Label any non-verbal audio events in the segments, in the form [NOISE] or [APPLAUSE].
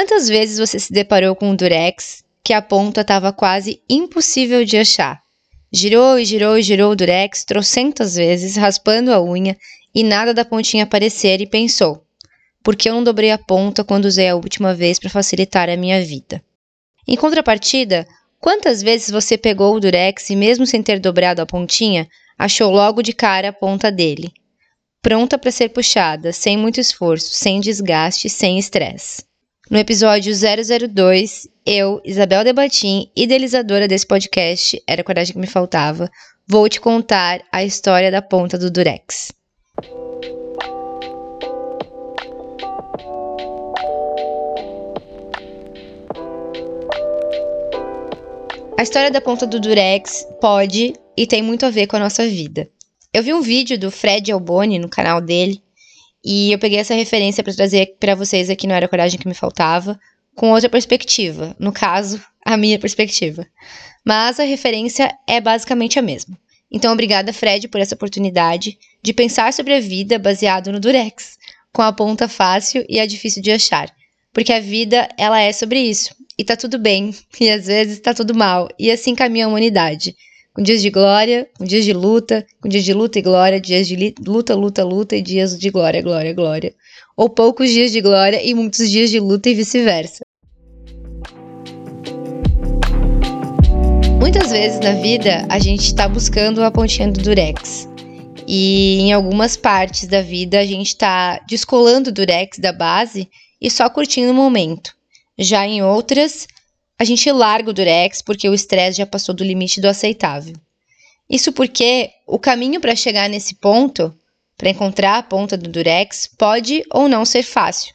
Quantas vezes você se deparou com um durex que a ponta estava quase impossível de achar? Girou e girou e girou o durex trocentas vezes, raspando a unha, e nada da pontinha aparecer, e pensou: por que eu não dobrei a ponta quando usei a última vez para facilitar a minha vida? Em contrapartida, quantas vezes você pegou o durex e, mesmo sem ter dobrado a pontinha, achou logo de cara a ponta dele? Pronta para ser puxada, sem muito esforço, sem desgaste, sem estresse. No episódio 002, eu, Isabel Debatim, idealizadora desse podcast, era a coragem que me faltava, vou te contar a história da ponta do Durex. A história da ponta do Durex pode e tem muito a ver com a nossa vida. Eu vi um vídeo do Fred Alboni no canal dele e eu peguei essa referência para trazer para vocês aqui no Era Coragem que me faltava, com outra perspectiva, no caso, a minha perspectiva. Mas a referência é basicamente a mesma. Então, obrigada, Fred, por essa oportunidade de pensar sobre a vida baseado no Durex, com a ponta fácil e a difícil de achar. Porque a vida, ela é sobre isso. E tá tudo bem, [LAUGHS] e às vezes tá tudo mal, e assim caminha a humanidade com dias de glória, com dias de luta, com dias de luta e glória, dias de luta, luta, luta e dias de glória, glória, glória. Ou poucos dias de glória e muitos dias de luta e vice-versa. Muitas vezes na vida a gente está buscando a pontinha do durex. E em algumas partes da vida a gente está descolando o durex da base e só curtindo o momento. Já em outras, a gente larga o durex porque o estresse já passou do limite do aceitável. Isso porque o caminho para chegar nesse ponto, para encontrar a ponta do durex, pode ou não ser fácil,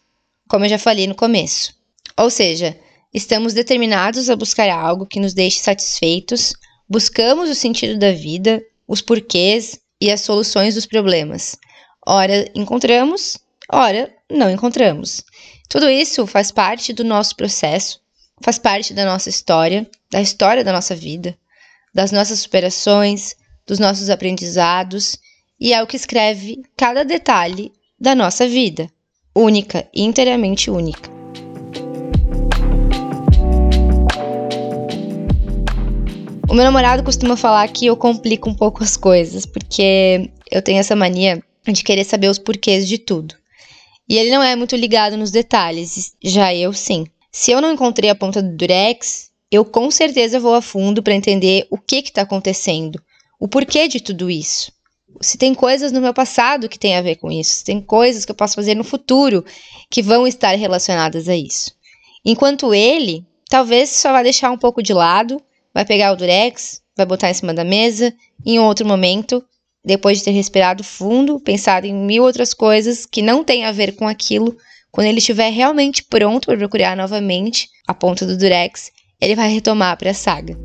como eu já falei no começo. Ou seja, estamos determinados a buscar algo que nos deixe satisfeitos, buscamos o sentido da vida, os porquês e as soluções dos problemas. Ora encontramos, ora não encontramos. Tudo isso faz parte do nosso processo faz parte da nossa história, da história da nossa vida, das nossas superações, dos nossos aprendizados e é o que escreve cada detalhe da nossa vida, única e inteiramente única. O meu namorado costuma falar que eu complico um pouco as coisas, porque eu tenho essa mania de querer saber os porquês de tudo. E ele não é muito ligado nos detalhes, já eu sim. Se eu não encontrei a ponta do durex, eu com certeza vou a fundo para entender o que está acontecendo, o porquê de tudo isso. Se tem coisas no meu passado que tem a ver com isso, se tem coisas que eu posso fazer no futuro que vão estar relacionadas a isso. Enquanto ele, talvez só vai deixar um pouco de lado, vai pegar o durex, vai botar em cima da mesa, em outro momento, depois de ter respirado fundo, pensado em mil outras coisas que não têm a ver com aquilo, quando ele estiver realmente pronto para procurar novamente a ponta do Durex, ele vai retomar para a saga.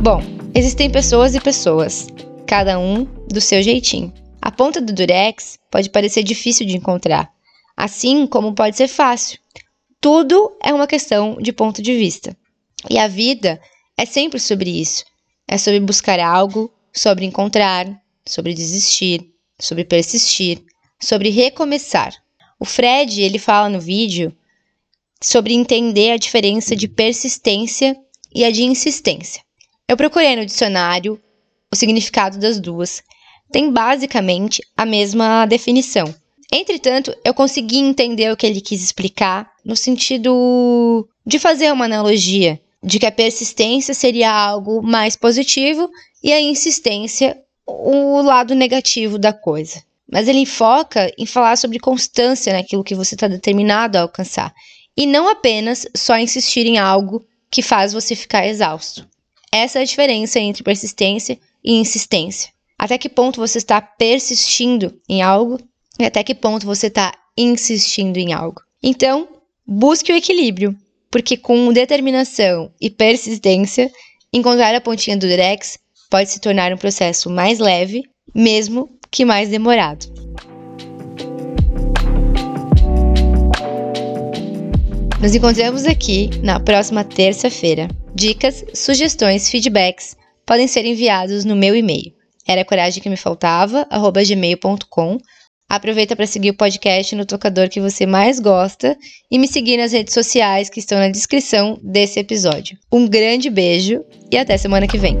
Bom, existem pessoas e pessoas, cada um do seu jeitinho. A ponta do Durex pode parecer difícil de encontrar, assim como pode ser fácil. Tudo é uma questão de ponto de vista. E a vida é sempre sobre isso. É sobre buscar algo, sobre encontrar, sobre desistir, sobre persistir, sobre recomeçar. O Fred, ele fala no vídeo sobre entender a diferença de persistência e a de insistência. Eu procurei no dicionário o significado das duas. Tem basicamente a mesma definição. Entretanto, eu consegui entender o que ele quis explicar no sentido de fazer uma analogia de que a persistência seria algo mais positivo e a insistência o lado negativo da coisa. Mas ele foca em falar sobre constância naquilo que você está determinado a alcançar. E não apenas só insistir em algo que faz você ficar exausto. Essa é a diferença entre persistência e insistência. Até que ponto você está persistindo em algo e até que ponto você está insistindo em algo. Então, busque o equilíbrio, porque com determinação e persistência, encontrar a pontinha do Drex pode se tornar um processo mais leve, mesmo que mais demorado. Nos encontramos aqui na próxima terça-feira. Dicas, sugestões, feedbacks podem ser enviados no meu e-mail. Era coragem que me faltava, gmail.com Aproveita para seguir o podcast no tocador que você mais gosta e me seguir nas redes sociais que estão na descrição desse episódio. Um grande beijo e até semana que vem.